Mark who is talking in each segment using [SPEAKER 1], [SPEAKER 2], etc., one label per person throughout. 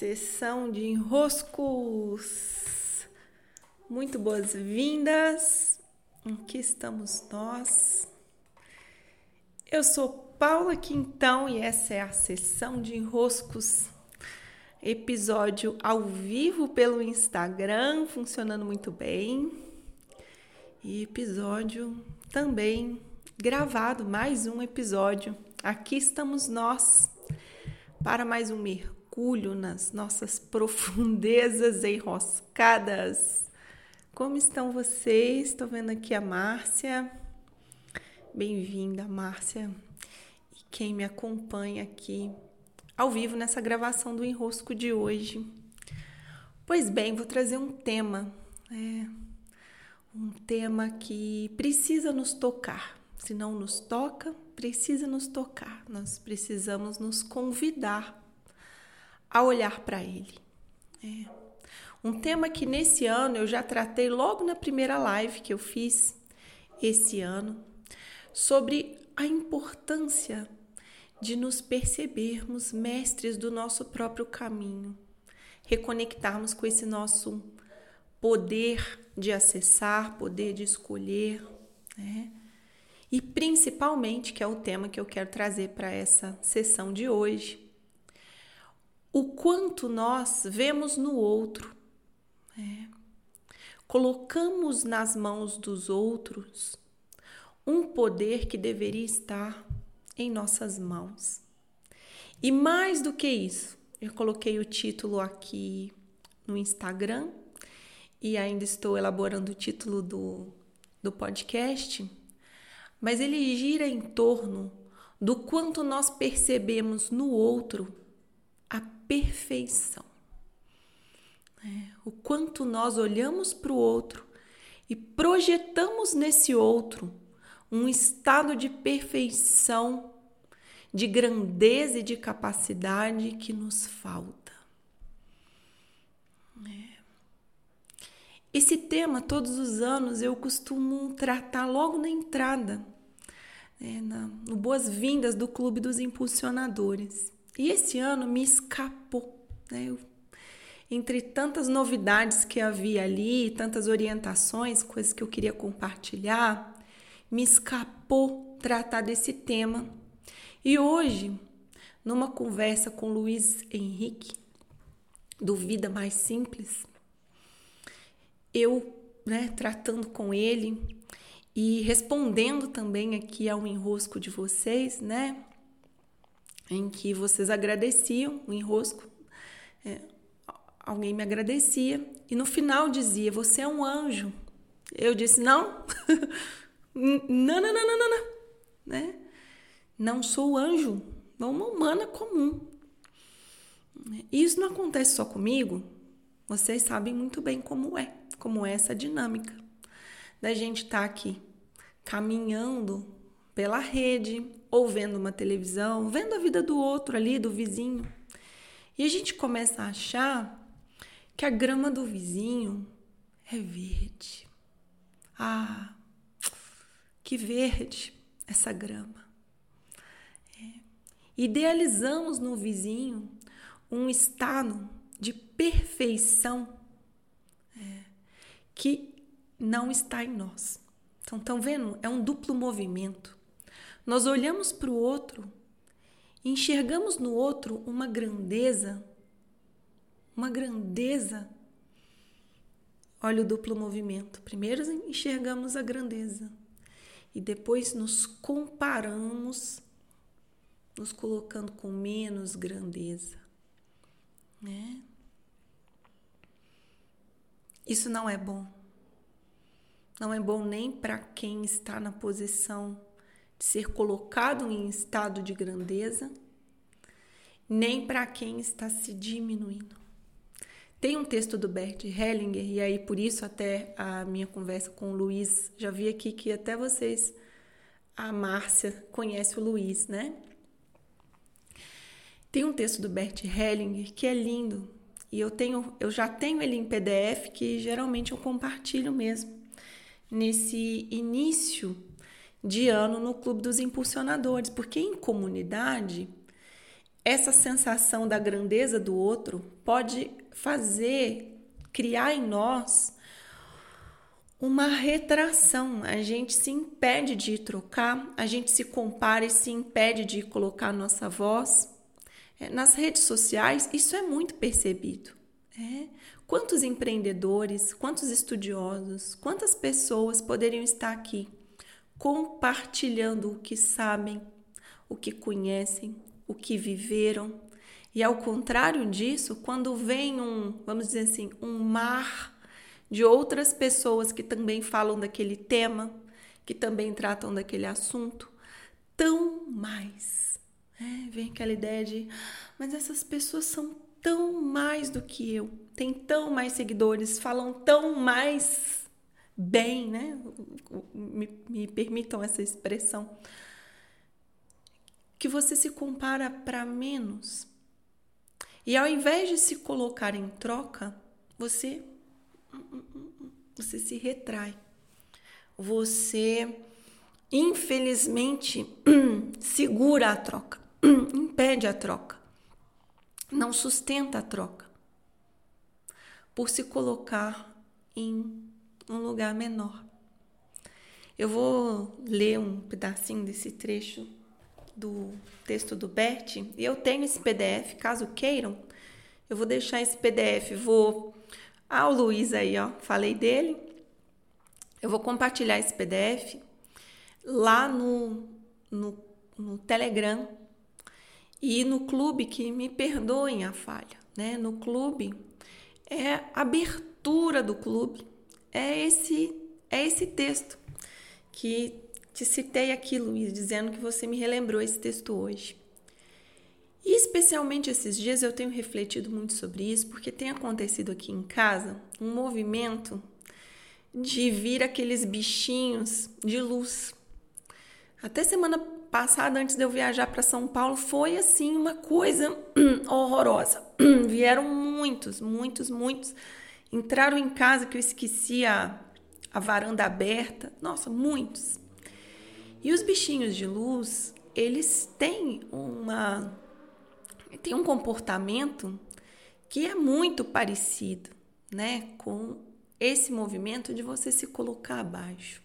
[SPEAKER 1] Sessão de enroscos. Muito boas-vindas. Aqui estamos nós. Eu sou Paula Quintão e essa é a sessão de enroscos. Episódio ao vivo pelo Instagram, funcionando muito bem. E episódio também gravado, mais um episódio. Aqui estamos nós para mais um mergulho nas nossas profundezas enroscadas. Como estão vocês? Estou vendo aqui a Márcia. Bem-vinda, Márcia. E quem me acompanha aqui ao vivo nessa gravação do enrosco de hoje. Pois bem, vou trazer um tema, é, um tema que precisa nos tocar. Se não nos toca, precisa nos tocar, nós precisamos nos convidar a olhar para Ele. É. Um tema que nesse ano eu já tratei logo na primeira live que eu fiz esse ano, sobre a importância de nos percebermos mestres do nosso próprio caminho, reconectarmos com esse nosso poder de acessar, poder de escolher, né? e principalmente, que é o tema que eu quero trazer para essa sessão de hoje, o quanto nós vemos no outro, né? colocamos nas mãos dos outros um poder que deveria estar em nossas mãos. E mais do que isso, eu coloquei o título aqui no Instagram e ainda estou elaborando o título do, do podcast mas ele gira em torno do quanto nós percebemos no outro perfeição. É, o quanto nós olhamos para o outro e projetamos nesse outro um estado de perfeição, de grandeza e de capacidade que nos falta. É. Esse tema, todos os anos, eu costumo tratar logo na entrada, né, na, no Boas-Vindas do Clube dos Impulsionadores. E esse ano me escapou, né? Eu, entre tantas novidades que havia ali, tantas orientações, coisas que eu queria compartilhar, me escapou tratar desse tema. E hoje, numa conversa com Luiz Henrique, do Vida Mais Simples, eu, né, tratando com ele e respondendo também aqui ao enrosco de vocês, né, em que vocês agradeciam o enrosco, é, alguém me agradecia e no final dizia: Você é um anjo. Eu disse: Não, não, não, não, não, não, não, né? Não sou anjo, sou uma humana comum. Isso não acontece só comigo, vocês sabem muito bem como é como essa dinâmica da gente estar tá aqui caminhando pela rede, ou vendo uma televisão, vendo a vida do outro ali, do vizinho. E a gente começa a achar que a grama do vizinho é verde. Ah, que verde essa grama. É. Idealizamos no vizinho um estado de perfeição que não está em nós. Então, estão vendo? É um duplo movimento. Nós olhamos para o outro enxergamos no outro uma grandeza, uma grandeza. Olha o duplo movimento. Primeiro enxergamos a grandeza e depois nos comparamos, nos colocando com menos grandeza, né? Isso não é bom. Não é bom nem para quem está na posição de ser colocado em estado de grandeza, nem para quem está se diminuindo. Tem um texto do Bert Hellinger, e aí por isso até a minha conversa com o Luiz, já vi aqui que até vocês, a Márcia, conhece o Luiz, né? Tem um texto do Bert Hellinger que é lindo, e eu tenho, eu já tenho ele em PDF que geralmente eu compartilho mesmo nesse início de ano no Clube dos Impulsionadores, porque em comunidade essa sensação da grandeza do outro pode fazer, criar em nós uma retração. A gente se impede de trocar, a gente se compara e se impede de colocar nossa voz. É, nas redes sociais, isso é muito percebido. É. Quantos empreendedores, quantos estudiosos, quantas pessoas poderiam estar aqui compartilhando o que sabem, o que conhecem, o que viveram. E ao contrário disso, quando vem um, vamos dizer assim, um mar de outras pessoas que também falam daquele tema, que também tratam daquele assunto, tão mais. Né? Vem aquela ideia de, mas essas pessoas são tão mais do que eu, têm tão mais seguidores, falam tão mais bem, né? Me, me permitam essa expressão que você se compara para menos. E ao invés de se colocar em troca, você você se retrai. Você infelizmente segura a troca, impede a troca. Não sustenta a troca. Por se colocar em um lugar menor. Eu vou ler um pedacinho desse trecho do texto do Bert, e eu tenho esse PDF, caso queiram, eu vou deixar esse PDF, vou ah, o Luiz aí, ó, falei dele. Eu vou compartilhar esse PDF lá no, no, no Telegram e no clube, que me perdoem a falha, né? No clube é abertura do clube, é esse é esse texto que te citei aqui, Luiz, dizendo que você me relembrou esse texto hoje. E especialmente esses dias eu tenho refletido muito sobre isso, porque tem acontecido aqui em casa um movimento de vir aqueles bichinhos de luz. Até semana passada, antes de eu viajar para São Paulo, foi assim uma coisa horrorosa. Vieram muitos, muitos, muitos. Entraram em casa que eu esqueci a, a varanda aberta. Nossa, muitos. E os bichinhos de luz, eles têm uma têm um comportamento que é muito parecido, né, com esse movimento de você se colocar abaixo,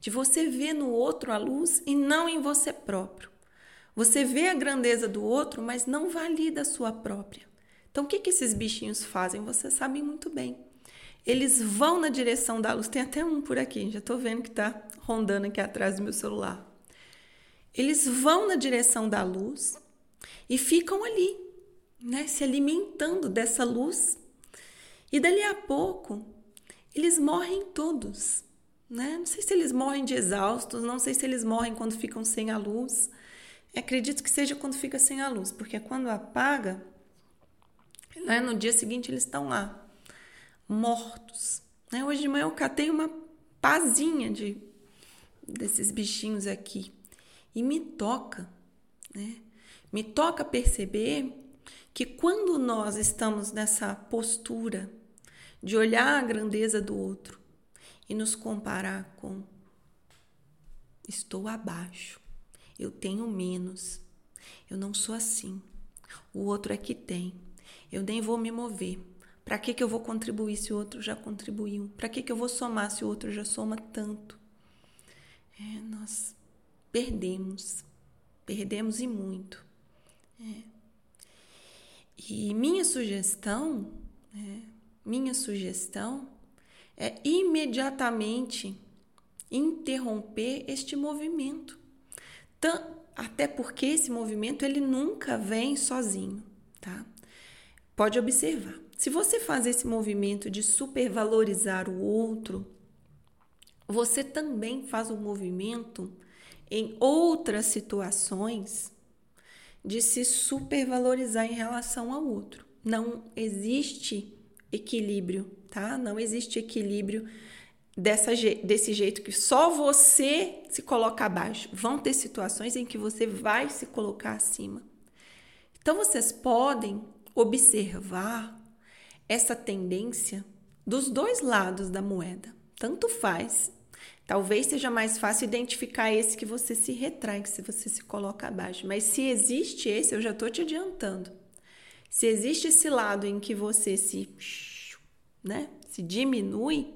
[SPEAKER 1] de você ver no outro a luz e não em você próprio. Você vê a grandeza do outro, mas não valida a sua própria. Então, o que, que esses bichinhos fazem? Você sabe muito bem. Eles vão na direção da luz. Tem até um por aqui, já estou vendo que está rondando aqui atrás do meu celular. Eles vão na direção da luz e ficam ali, né, se alimentando dessa luz. E dali a pouco, eles morrem todos. Né? Não sei se eles morrem de exaustos, não sei se eles morrem quando ficam sem a luz. Acredito que seja quando fica sem a luz, porque quando apaga, né, no dia seguinte eles estão lá, mortos. Né? Hoje de manhã eu catei uma pazinha de, desses bichinhos aqui e me toca, né? Me toca perceber que quando nós estamos nessa postura de olhar a grandeza do outro e nos comparar com estou abaixo, eu tenho menos, eu não sou assim, o outro é que tem, eu nem vou me mover. Para que, que eu vou contribuir se o outro já contribuiu? Para que, que eu vou somar se o outro já soma tanto? É, nós perdemos, perdemos e muito. É. E minha sugestão, é, minha sugestão é imediatamente interromper este movimento. até porque esse movimento ele nunca vem sozinho, tá? Pode observar. Se você faz esse movimento de supervalorizar o outro, você também faz o um movimento em outras situações de se supervalorizar em relação ao outro. Não existe equilíbrio, tá? Não existe equilíbrio dessa, desse jeito que só você se coloca abaixo. Vão ter situações em que você vai se colocar acima. Então vocês podem observar essa tendência dos dois lados da moeda. Tanto faz Talvez seja mais fácil identificar esse que você se retrai, que se você se coloca abaixo. Mas se existe esse, eu já estou te adiantando. Se existe esse lado em que você se, né, se diminui,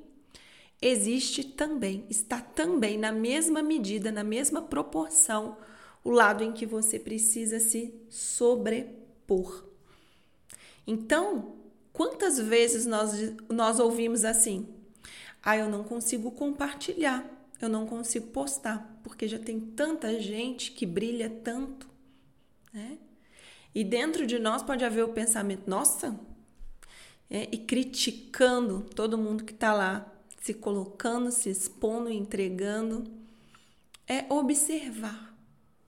[SPEAKER 1] existe também, está também na mesma medida, na mesma proporção, o lado em que você precisa se sobrepor. Então, quantas vezes nós, nós ouvimos assim? Ah, eu não consigo compartilhar, eu não consigo postar, porque já tem tanta gente que brilha tanto, né? E dentro de nós pode haver o pensamento, nossa, é, e criticando todo mundo que está lá, se colocando, se expondo, entregando. É observar,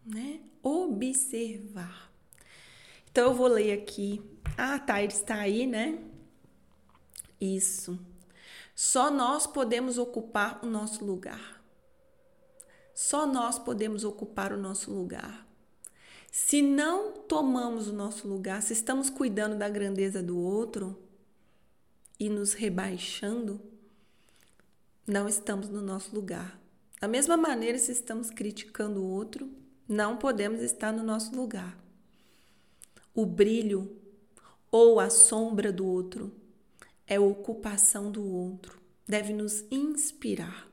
[SPEAKER 1] né? Observar. Então eu vou ler aqui. Ah, tá, ele está aí, né? Isso. Só nós podemos ocupar o nosso lugar. Só nós podemos ocupar o nosso lugar. Se não tomamos o nosso lugar, se estamos cuidando da grandeza do outro e nos rebaixando, não estamos no nosso lugar. Da mesma maneira, se estamos criticando o outro, não podemos estar no nosso lugar. O brilho ou a sombra do outro é a ocupação do outro. Deve nos inspirar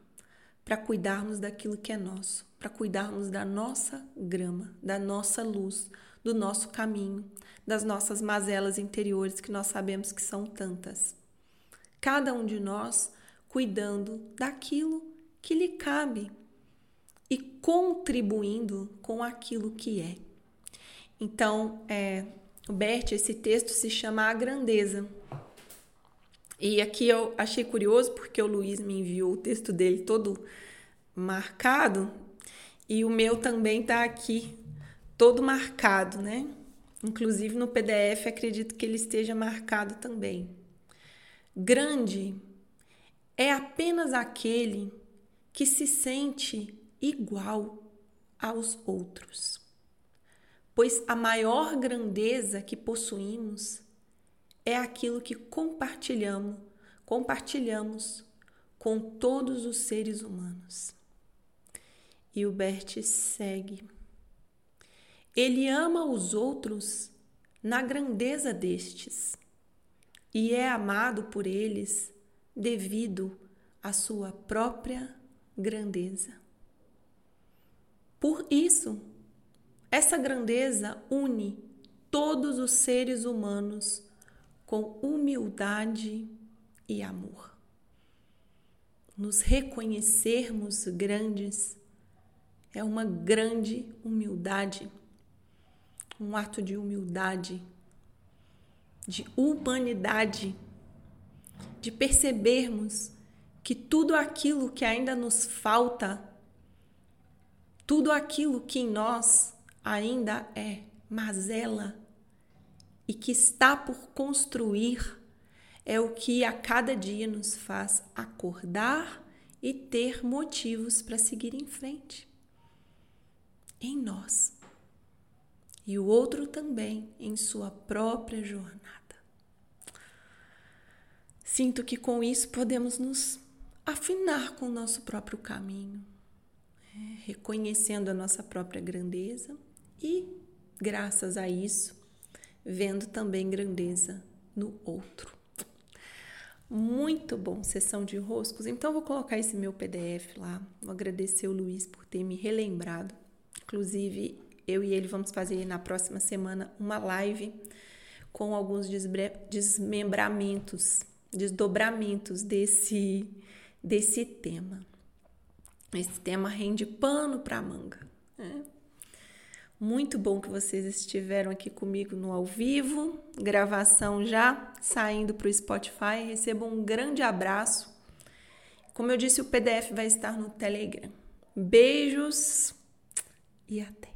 [SPEAKER 1] para cuidarmos daquilo que é nosso, para cuidarmos da nossa grama, da nossa luz, do nosso caminho, das nossas mazelas interiores que nós sabemos que são tantas. Cada um de nós cuidando daquilo que lhe cabe e contribuindo com aquilo que é. Então, é, Bert, esse texto se chama A Grandeza. E aqui eu achei curioso porque o Luiz me enviou o texto dele todo marcado e o meu também está aqui todo marcado, né? Inclusive no PDF acredito que ele esteja marcado também. Grande é apenas aquele que se sente igual aos outros. Pois a maior grandeza que possuímos é aquilo que compartilhamos, compartilhamos com todos os seres humanos. E o Bert segue. Ele ama os outros na grandeza destes e é amado por eles devido à sua própria grandeza. Por isso, essa grandeza une todos os seres humanos com humildade e amor. Nos reconhecermos grandes é uma grande humildade, um ato de humildade, de humanidade, de percebermos que tudo aquilo que ainda nos falta, tudo aquilo que em nós ainda é mazela, e que está por construir é o que a cada dia nos faz acordar e ter motivos para seguir em frente. Em nós. E o outro também em sua própria jornada. Sinto que com isso podemos nos afinar com o nosso próprio caminho, né? reconhecendo a nossa própria grandeza e, graças a isso, vendo também grandeza no outro. Muito bom, sessão de roscos. Então, vou colocar esse meu PDF lá. Vou agradecer o Luiz por ter me relembrado. Inclusive, eu e ele vamos fazer na próxima semana uma live com alguns desmembramentos, desdobramentos desse, desse tema. Esse tema rende pano para manga. Né? Muito bom que vocês estiveram aqui comigo no ao vivo, gravação já saindo para o Spotify. Recebam um grande abraço. Como eu disse, o PDF vai estar no Telegram. Beijos e até!